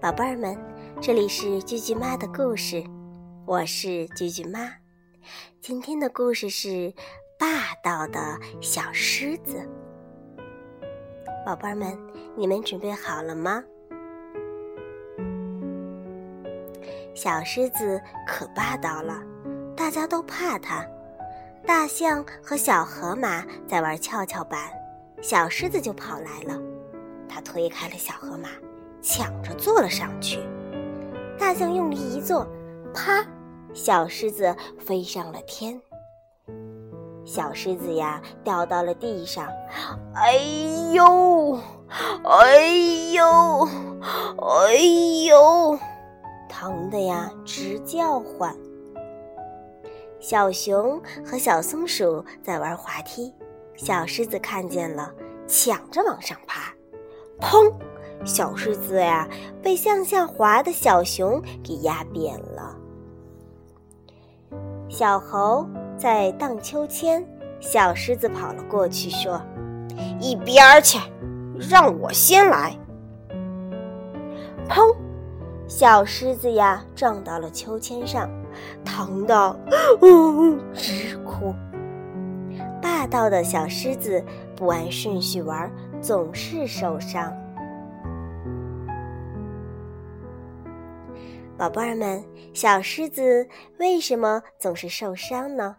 宝贝儿们，这里是句句妈的故事，我是句句妈。今天的故事是霸道的小狮子。宝贝儿们，你们准备好了吗？小狮子可霸道了，大家都怕它。大象和小河马在玩跷跷板，小狮子就跑来了，它推开了小河马。抢着坐了上去，大象用力一坐，啪！小狮子飞上了天。小狮子呀，掉到了地上，哎呦，哎呦，哎呦，疼的呀直叫唤。小熊和小松鼠在玩滑梯，小狮子看见了，抢着往上爬，砰！小狮子呀，被向下滑的小熊给压扁了。小猴在荡秋千，小狮子跑了过去，说：“一边儿去，让我先来。”砰！小狮子呀撞到了秋千上，疼得呜直哭。霸道的小狮子不按顺序玩，总是受伤。宝贝儿们，小狮子为什么总是受伤呢？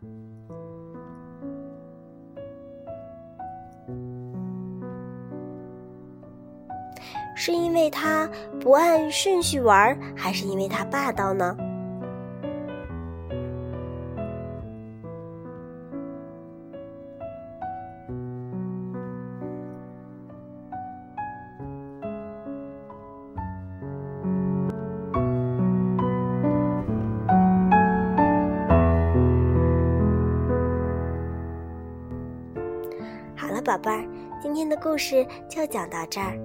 是因为它不按顺序玩，还是因为它霸道呢？宝贝儿，今天的故事就讲到这儿。